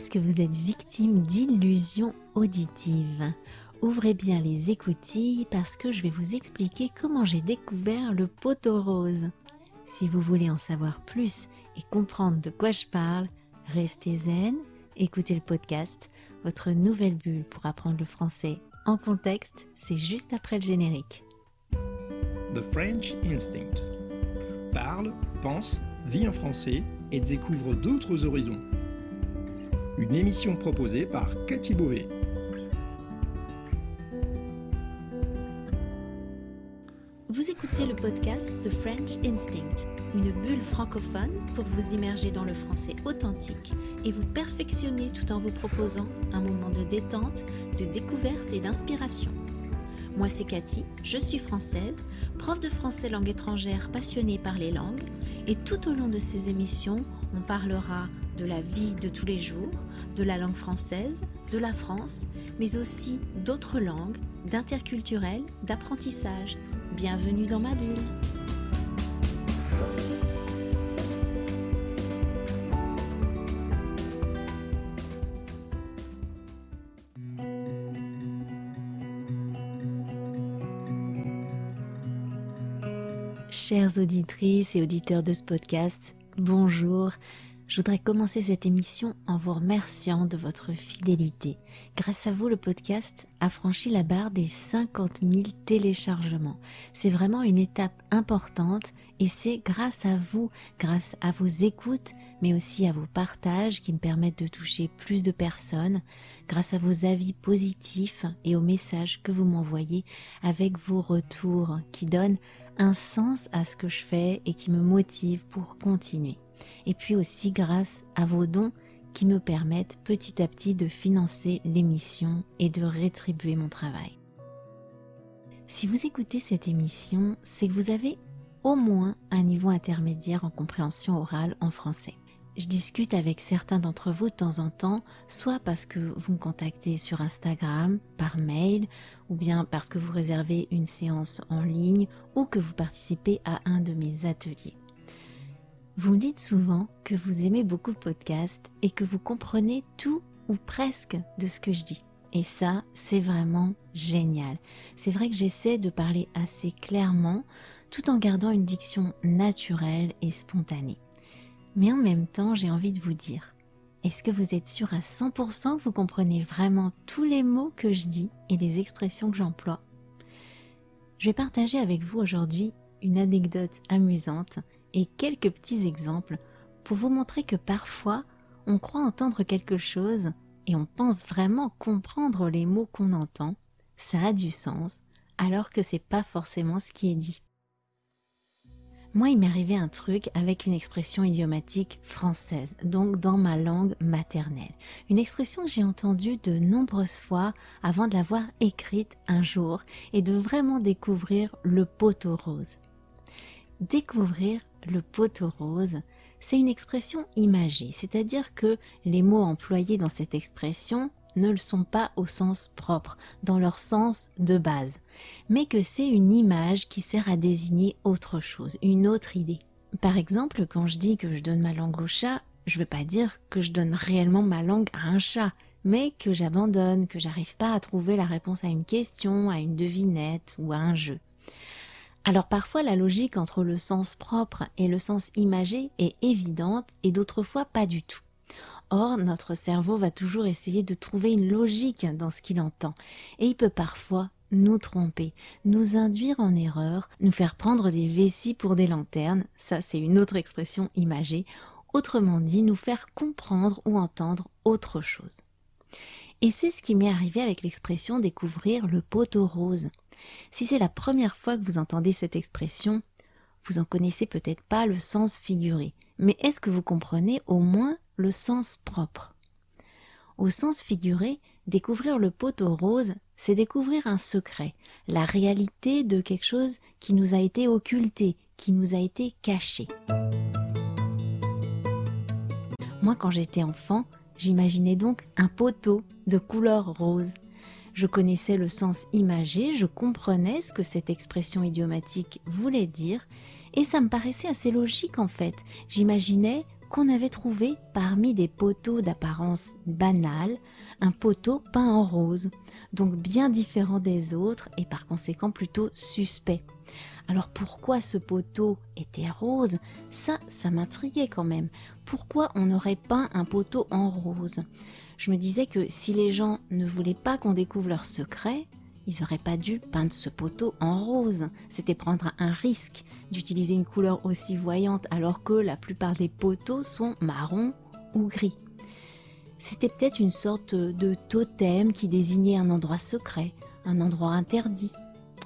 Est-ce que vous êtes victime d'illusions auditives? Ouvrez bien les écoutilles parce que je vais vous expliquer comment j'ai découvert le poteau rose. Si vous voulez en savoir plus et comprendre de quoi je parle, restez zen, écoutez le podcast, votre nouvelle bulle pour apprendre le français en contexte, c'est juste après le générique. The French Instinct. Parle, pense, vit en français et découvre d'autres horizons. Une émission proposée par Cathy Beauvais. Vous écoutez le podcast The French Instinct, une bulle francophone pour vous immerger dans le français authentique et vous perfectionner tout en vous proposant un moment de détente, de découverte et d'inspiration. Moi c'est Cathy, je suis française, prof de français langue étrangère passionnée par les langues et tout au long de ces émissions, on parlera de la vie de tous les jours, de la langue française, de la France, mais aussi d'autres langues, d'interculturel, d'apprentissage Bienvenue dans ma bulle. Chères auditrices et auditeurs de ce podcast, bonjour. Je voudrais commencer cette émission en vous remerciant de votre fidélité. Grâce à vous, le podcast a franchi la barre des 50 000 téléchargements. C'est vraiment une étape importante et c'est grâce à vous, grâce à vos écoutes, mais aussi à vos partages qui me permettent de toucher plus de personnes, grâce à vos avis positifs et aux messages que vous m'envoyez avec vos retours qui donnent un sens à ce que je fais et qui me motivent pour continuer et puis aussi grâce à vos dons qui me permettent petit à petit de financer l'émission et de rétribuer mon travail. Si vous écoutez cette émission, c'est que vous avez au moins un niveau intermédiaire en compréhension orale en français. Je discute avec certains d'entre vous de temps en temps, soit parce que vous me contactez sur Instagram, par mail, ou bien parce que vous réservez une séance en ligne, ou que vous participez à un de mes ateliers. Vous me dites souvent que vous aimez beaucoup le podcast et que vous comprenez tout ou presque de ce que je dis. Et ça, c'est vraiment génial. C'est vrai que j'essaie de parler assez clairement tout en gardant une diction naturelle et spontanée. Mais en même temps, j'ai envie de vous dire, est-ce que vous êtes sûr à 100% que vous comprenez vraiment tous les mots que je dis et les expressions que j'emploie? Je vais partager avec vous aujourd'hui une anecdote amusante et quelques petits exemples pour vous montrer que parfois on croit entendre quelque chose et on pense vraiment comprendre les mots qu'on entend, ça a du sens, alors que c'est pas forcément ce qui est dit. Moi, il m'est arrivé un truc avec une expression idiomatique française, donc dans ma langue maternelle. Une expression que j'ai entendue de nombreuses fois avant de l'avoir écrite un jour et de vraiment découvrir le poteau rose. Découvrir le poteau rose, c'est une expression imagée, c'est-à-dire que les mots employés dans cette expression ne le sont pas au sens propre, dans leur sens de base, mais que c'est une image qui sert à désigner autre chose, une autre idée. Par exemple, quand je dis que je donne ma langue au chat, je ne veux pas dire que je donne réellement ma langue à un chat, mais que j'abandonne, que j'arrive pas à trouver la réponse à une question, à une devinette ou à un jeu. Alors parfois la logique entre le sens propre et le sens imagé est évidente et d'autres fois pas du tout. Or, notre cerveau va toujours essayer de trouver une logique dans ce qu'il entend, et il peut parfois nous tromper, nous induire en erreur, nous faire prendre des vessies pour des lanternes, ça c'est une autre expression imagée, autrement dit nous faire comprendre ou entendre autre chose. Et c'est ce qui m'est arrivé avec l'expression découvrir le poteau rose. Si c'est la première fois que vous entendez cette expression, vous en connaissez peut-être pas le sens figuré, mais est-ce que vous comprenez au moins le sens propre? Au sens figuré, découvrir le poteau rose, c'est découvrir un secret, la réalité de quelque chose qui nous a été occulté, qui nous a été caché. Moi, quand j'étais enfant, j'imaginais donc un poteau de couleur rose je connaissais le sens imagé, je comprenais ce que cette expression idiomatique voulait dire, et ça me paraissait assez logique en fait. J'imaginais qu'on avait trouvé parmi des poteaux d'apparence banale un poteau peint en rose, donc bien différent des autres et par conséquent plutôt suspect. Alors pourquoi ce poteau était rose? Ça, ça m'intriguait quand même. Pourquoi on aurait peint un poteau en rose? Je me disais que si les gens ne voulaient pas qu'on découvre leur secret, ils n'auraient pas dû peindre ce poteau en rose. C'était prendre un risque d'utiliser une couleur aussi voyante alors que la plupart des poteaux sont marron ou gris. C'était peut-être une sorte de totem qui désignait un endroit secret, un endroit interdit,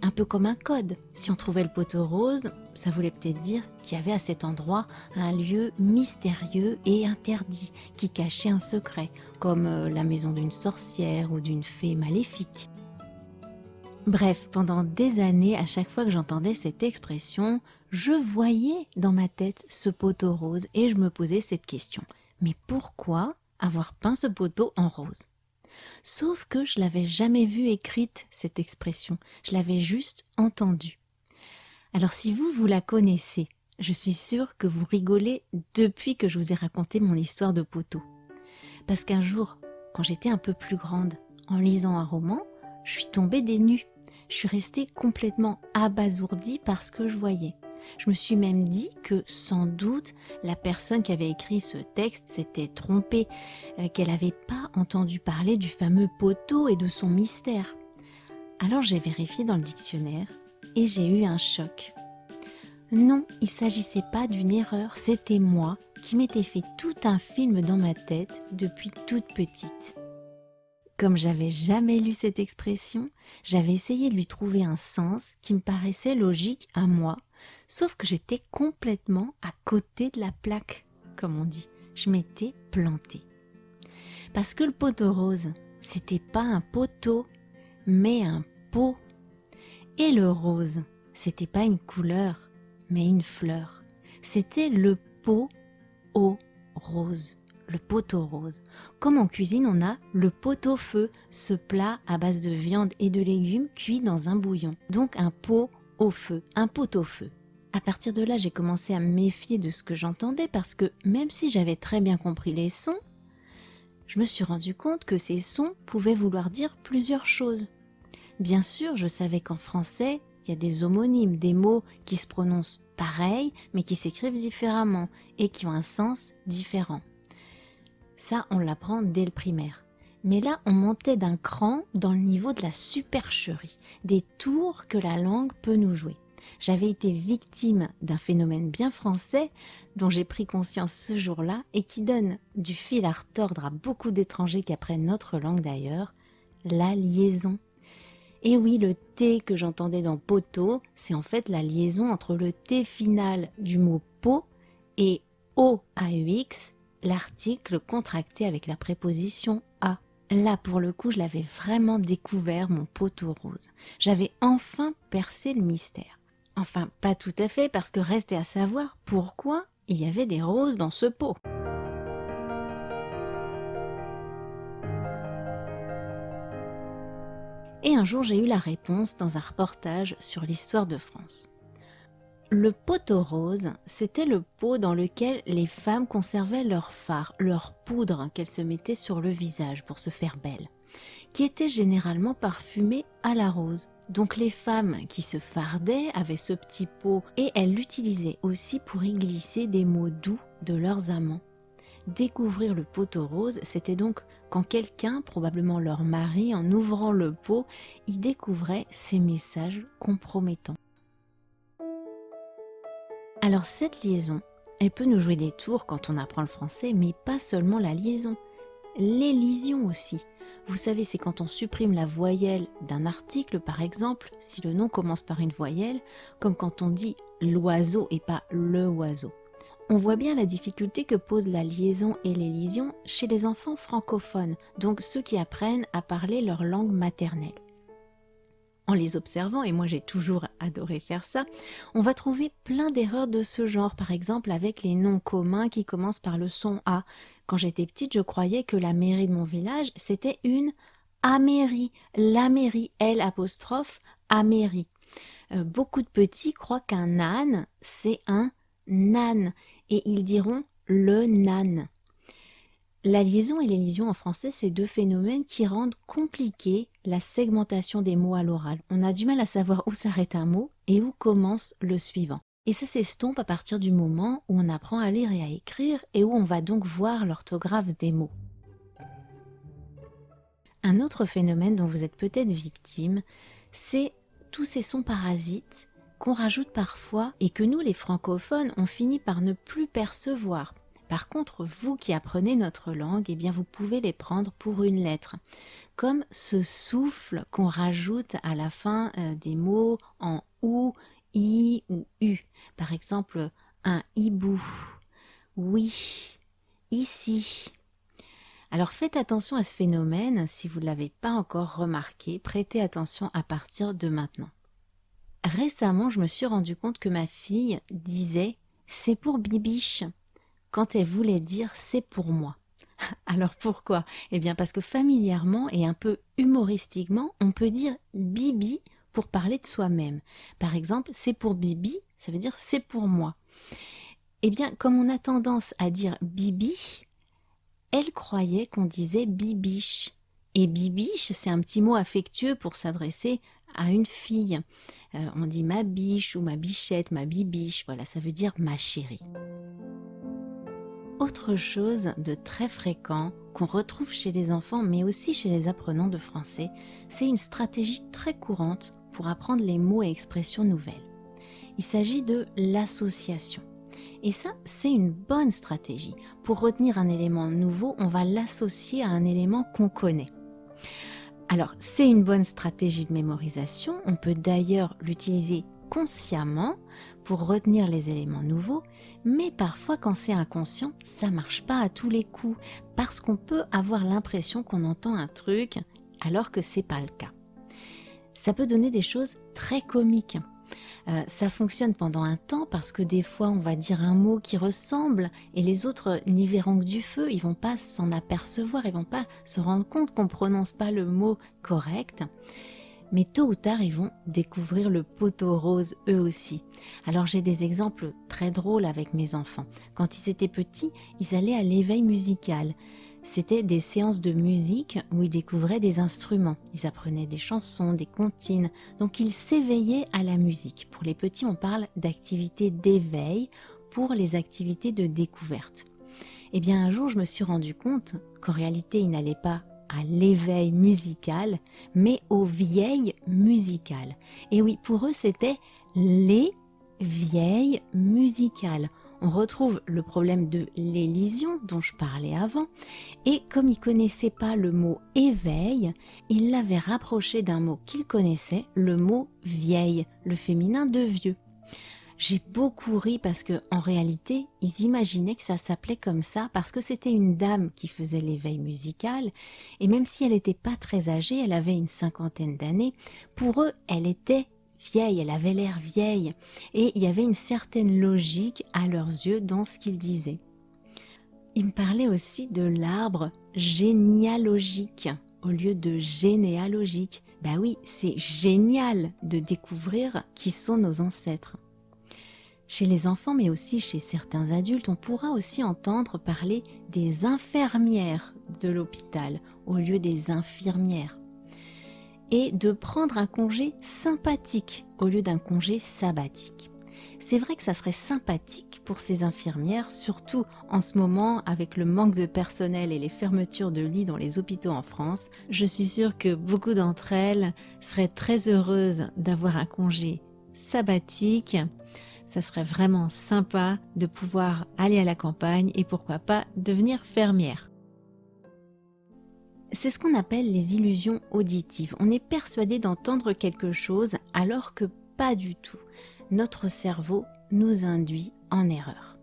un peu comme un code. Si on trouvait le poteau rose, ça voulait peut-être dire qu'il y avait à cet endroit un lieu mystérieux et interdit qui cachait un secret, comme euh, la maison d'une sorcière ou d'une fée maléfique. Bref, pendant des années, à chaque fois que j'entendais cette expression, je voyais dans ma tête ce poteau rose et je me posais cette question. Mais pourquoi avoir peint ce poteau en rose? Sauf que je l'avais jamais vue écrite, cette expression, je l'avais juste entendue. Alors si vous, vous la connaissez, je suis sûre que vous rigolez depuis que je vous ai raconté mon histoire de poteau. Parce qu'un jour, quand j'étais un peu plus grande, en lisant un roman, je suis tombée des nues je suis restée complètement abasourdie par ce que je voyais. Je me suis même dit que sans doute la personne qui avait écrit ce texte s'était trompée, euh, qu'elle n'avait pas entendu parler du fameux poteau et de son mystère. Alors j'ai vérifié dans le dictionnaire et j'ai eu un choc. Non, il ne s'agissait pas d'une erreur, c'était moi qui m'étais fait tout un film dans ma tête depuis toute petite. Comme j'avais jamais lu cette expression, j'avais essayé de lui trouver un sens qui me paraissait logique à moi, sauf que j'étais complètement à côté de la plaque, comme on dit. Je m'étais plantée. Parce que le poteau rose, c'était pas un poteau, mais un pot. Et le rose, c'était pas une couleur, mais une fleur. C'était le pot au rose le pot-au rose. Comme en cuisine, on a le pot-au-feu, ce plat à base de viande et de légumes cuits dans un bouillon. Donc un pot au feu, un pot-au-feu. À partir de là, j'ai commencé à me méfier de ce que j'entendais parce que même si j'avais très bien compris les sons, je me suis rendu compte que ces sons pouvaient vouloir dire plusieurs choses. Bien sûr, je savais qu'en français, il y a des homonymes, des mots qui se prononcent pareil, mais qui s'écrivent différemment et qui ont un sens différent. Ça, on l'apprend dès le primaire. Mais là, on montait d'un cran dans le niveau de la supercherie, des tours que la langue peut nous jouer. J'avais été victime d'un phénomène bien français dont j'ai pris conscience ce jour-là et qui donne du fil à retordre à beaucoup d'étrangers qui apprennent notre langue d'ailleurs, la liaison. Et oui, le T que j'entendais dans poteau, c'est en fait la liaison entre le T final du mot pot et O-A-U-X l'article contracté avec la préposition a. Là, pour le coup, je l'avais vraiment découvert, mon poteau rose. J'avais enfin percé le mystère. Enfin, pas tout à fait, parce que restait à savoir pourquoi il y avait des roses dans ce pot. Et un jour, j'ai eu la réponse dans un reportage sur l'histoire de France. Le poteau rose, c'était le pot dans lequel les femmes conservaient leur fard, leur poudre qu'elles se mettaient sur le visage pour se faire belle, qui était généralement parfumé à la rose. Donc les femmes qui se fardaient avaient ce petit pot et elles l'utilisaient aussi pour y glisser des mots doux de leurs amants. Découvrir le poteau rose, c'était donc quand quelqu'un, probablement leur mari, en ouvrant le pot, y découvrait ces messages compromettants. Alors cette liaison, elle peut nous jouer des tours quand on apprend le français, mais pas seulement la liaison, l'élision aussi. Vous savez, c'est quand on supprime la voyelle d'un article, par exemple, si le nom commence par une voyelle, comme quand on dit l'oiseau et pas le oiseau. On voit bien la difficulté que pose la liaison et l'élision chez les enfants francophones, donc ceux qui apprennent à parler leur langue maternelle en les observant, et moi j'ai toujours adoré faire ça, on va trouver plein d'erreurs de ce genre, par exemple avec les noms communs qui commencent par le son A. Quand j'étais petite, je croyais que la mairie de mon village, c'était une Amérie, la mairie, L apostrophe, Amérie. Euh, beaucoup de petits croient qu'un âne, c'est un nan, et ils diront le nan. La liaison et l'élision en français, c'est deux phénomènes qui rendent compliqué la segmentation des mots à l'oral. On a du mal à savoir où s'arrête un mot et où commence le suivant. Et ça s'estompe à partir du moment où on apprend à lire et à écrire et où on va donc voir l'orthographe des mots. Un autre phénomène dont vous êtes peut-être victime, c'est tous ces sons parasites qu'on rajoute parfois et que nous les francophones on finit par ne plus percevoir. Par contre, vous qui apprenez notre langue, eh bien vous pouvez les prendre pour une lettre. Comme ce souffle qu'on rajoute à la fin euh, des mots en ou, i ou u. Par exemple, un hibou. Oui, ici. Alors faites attention à ce phénomène, si vous ne l'avez pas encore remarqué, prêtez attention à partir de maintenant. Récemment, je me suis rendu compte que ma fille disait c'est pour Bibiche quand elle voulait dire c'est pour moi. Alors pourquoi? Eh bien parce que familièrement et un peu humoristiquement, on peut dire Bibi pour parler de soi-même. Par exemple, c'est pour Bibi, ça veut dire c'est pour moi. Eh bien, comme on a tendance à dire Bibi, elle croyait qu'on disait bibiche. Et bibiche, c'est un petit mot affectueux pour s'adresser une fille. Euh, on dit ma biche ou ma bichette, ma bibiche, voilà, ça veut dire ma chérie. Autre chose de très fréquent qu'on retrouve chez les enfants mais aussi chez les apprenants de français, c'est une stratégie très courante pour apprendre les mots et expressions nouvelles. Il s'agit de l'association. Et ça, c'est une bonne stratégie. Pour retenir un élément nouveau, on va l'associer à un élément qu'on connaît. Alors, c'est une bonne stratégie de mémorisation. On peut d'ailleurs l'utiliser consciemment pour retenir les éléments nouveaux, mais parfois quand c'est inconscient, ça marche pas à tous les coups parce qu'on peut avoir l'impression qu'on entend un truc alors que c'est pas le cas. Ça peut donner des choses très comiques. Euh, ça fonctionne pendant un temps parce que des fois on va dire un mot qui ressemble et les autres n'y verront que du feu, ils vont pas s'en apercevoir, ils vont pas se rendre compte qu'on prononce pas le mot correct. Mais tôt ou tard, ils vont découvrir le poteau rose eux aussi. Alors j'ai des exemples très drôles avec mes enfants. Quand ils étaient petits, ils allaient à l'éveil musical c'était des séances de musique où ils découvraient des instruments. Ils apprenaient des chansons, des comptines. Donc ils s'éveillaient à la musique. Pour les petits, on parle d'activités d'éveil pour les activités de découverte. Eh bien, un jour, je me suis rendu compte qu'en réalité, ils n'allaient pas à l'éveil musical, mais aux vieilles musicales. Et oui, pour eux, c'était les vieilles musicales on retrouve le problème de l'élision dont je parlais avant, et comme il connaissait pas le mot éveil, il l'avait rapproché d'un mot qu'il connaissait, le mot vieille, le féminin de vieux. J'ai beaucoup ri parce que en réalité, ils imaginaient que ça s'appelait comme ça parce que c'était une dame qui faisait l'éveil musical et même si elle n'était pas très âgée, elle avait une cinquantaine d'années, pour eux, elle était vieille, elle avait l'air vieille, et il y avait une certaine logique à leurs yeux dans ce qu'ils disaient. Il me parlait aussi de l'arbre généalogique au lieu de généalogique. Bah oui, c'est génial de découvrir qui sont nos ancêtres. Chez les enfants, mais aussi chez certains adultes, on pourra aussi entendre parler des infirmières de l'hôpital au lieu des infirmières et de prendre un congé sympathique au lieu d'un congé sabbatique. C'est vrai que ça serait sympathique pour ces infirmières, surtout en ce moment avec le manque de personnel et les fermetures de lits dans les hôpitaux en France. Je suis sûre que beaucoup d'entre elles seraient très heureuses d'avoir un congé sabbatique. Ça serait vraiment sympa de pouvoir aller à la campagne et pourquoi pas devenir fermière. C'est ce qu'on appelle les illusions auditives. On est persuadé d'entendre quelque chose alors que pas du tout. Notre cerveau nous induit en erreur.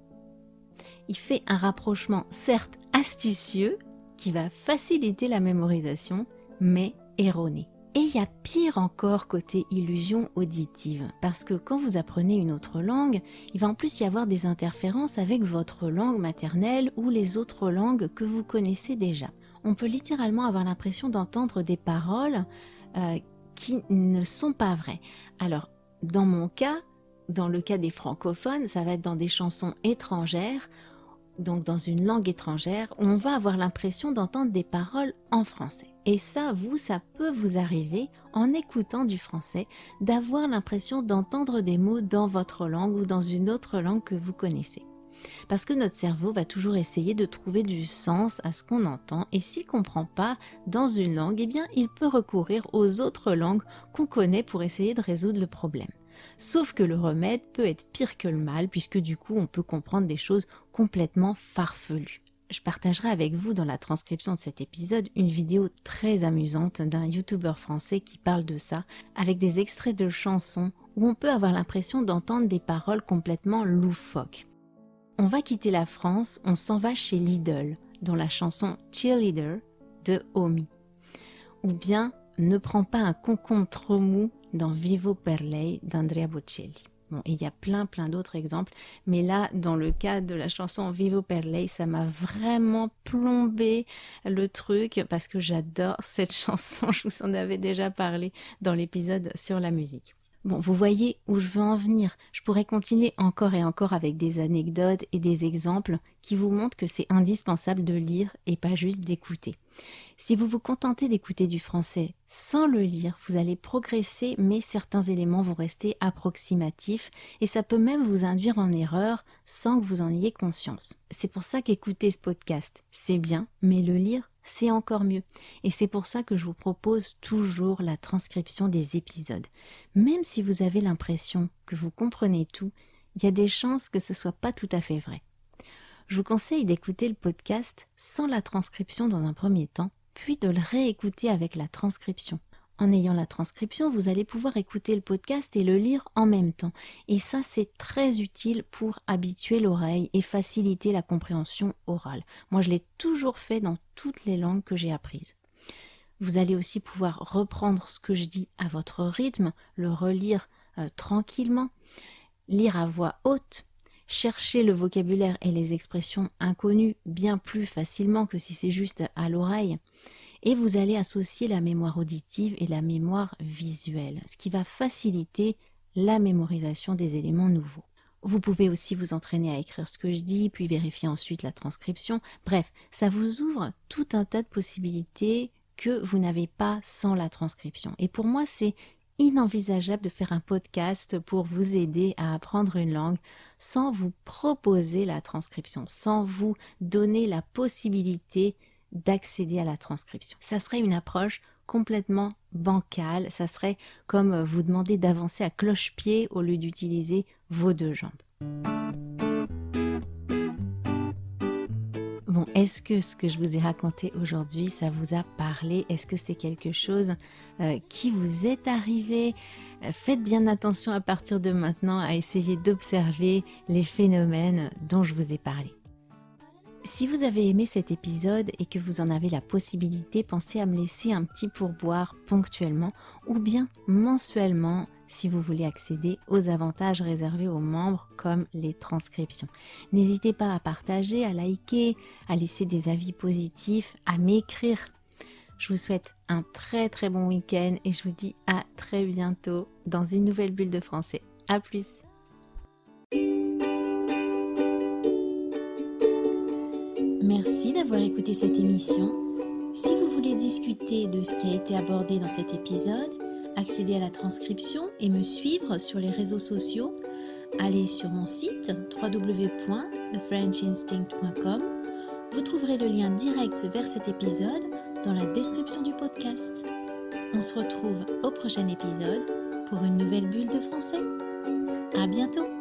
Il fait un rapprochement certes astucieux qui va faciliter la mémorisation, mais erroné. Et il y a pire encore côté illusion auditive, parce que quand vous apprenez une autre langue, il va en plus y avoir des interférences avec votre langue maternelle ou les autres langues que vous connaissez déjà on peut littéralement avoir l'impression d'entendre des paroles euh, qui ne sont pas vraies. Alors, dans mon cas, dans le cas des francophones, ça va être dans des chansons étrangères donc dans une langue étrangère, on va avoir l'impression d'entendre des paroles en français. Et ça, vous, ça peut vous arriver en écoutant du français, d'avoir l'impression d'entendre des mots dans votre langue ou dans une autre langue que vous connaissez. Parce que notre cerveau va toujours essayer de trouver du sens à ce qu'on entend et s'il ne comprend pas dans une langue, eh bien il peut recourir aux autres langues qu'on connaît pour essayer de résoudre le problème. Sauf que le remède peut être pire que le mal, puisque du coup on peut comprendre des choses complètement farfelues. Je partagerai avec vous dans la transcription de cet épisode une vidéo très amusante d'un youtubeur français qui parle de ça, avec des extraits de chansons où on peut avoir l'impression d'entendre des paroles complètement loufoques. On va quitter la France, on s'en va chez Lidl, dans la chanson Cheerleader de Omi. Ou bien Ne prends pas un concombre trop mou dans Vivo per lei d'Andrea Bocelli. Bon, il y a plein plein d'autres exemples, mais là, dans le cas de la chanson Vivo per lei, ça m'a vraiment plombé le truc parce que j'adore cette chanson. Je vous en avais déjà parlé dans l'épisode sur la musique. Bon, vous voyez où je veux en venir. Je pourrais continuer encore et encore avec des anecdotes et des exemples qui vous montrent que c'est indispensable de lire et pas juste d'écouter. Si vous vous contentez d'écouter du français sans le lire, vous allez progresser, mais certains éléments vont rester approximatifs et ça peut même vous induire en erreur sans que vous en ayez conscience. C'est pour ça qu'écouter ce podcast, c'est bien, mais le lire, c'est encore mieux. Et c'est pour ça que je vous propose toujours la transcription des épisodes. Même si vous avez l'impression que vous comprenez tout, il y a des chances que ce ne soit pas tout à fait vrai. Je vous conseille d'écouter le podcast sans la transcription dans un premier temps, puis de le réécouter avec la transcription. En ayant la transcription, vous allez pouvoir écouter le podcast et le lire en même temps. Et ça, c'est très utile pour habituer l'oreille et faciliter la compréhension orale. Moi, je l'ai toujours fait dans toutes les langues que j'ai apprises. Vous allez aussi pouvoir reprendre ce que je dis à votre rythme, le relire euh, tranquillement, lire à voix haute, chercher le vocabulaire et les expressions inconnues bien plus facilement que si c'est juste à l'oreille et vous allez associer la mémoire auditive et la mémoire visuelle, ce qui va faciliter la mémorisation des éléments nouveaux. Vous pouvez aussi vous entraîner à écrire ce que je dis, puis vérifier ensuite la transcription. Bref, ça vous ouvre tout un tas de possibilités que vous n'avez pas sans la transcription. Et pour moi, c'est inenvisageable de faire un podcast pour vous aider à apprendre une langue sans vous proposer la transcription, sans vous donner la possibilité d'accéder à la transcription. Ça serait une approche complètement bancale, ça serait comme vous demander d'avancer à cloche-pied au lieu d'utiliser vos deux jambes. Est-ce que ce que je vous ai raconté aujourd'hui, ça vous a parlé? Est-ce que c'est quelque chose euh, qui vous est arrivé? Faites bien attention à partir de maintenant à essayer d'observer les phénomènes dont je vous ai parlé. Si vous avez aimé cet épisode et que vous en avez la possibilité, pensez à me laisser un petit pourboire ponctuellement ou bien mensuellement si vous voulez accéder aux avantages réservés aux membres comme les transcriptions. N'hésitez pas à partager, à liker, à laisser des avis positifs, à m'écrire. Je vous souhaite un très très bon week-end et je vous dis à très bientôt dans une nouvelle bulle de français. A plus Merci d'avoir écouté cette émission. Si vous voulez discuter de ce qui a été abordé dans cet épisode, accéder à la transcription et me suivre sur les réseaux sociaux, allez sur mon site www.thefrenchinstinct.com. Vous trouverez le lien direct vers cet épisode dans la description du podcast. On se retrouve au prochain épisode pour une nouvelle bulle de français. À bientôt!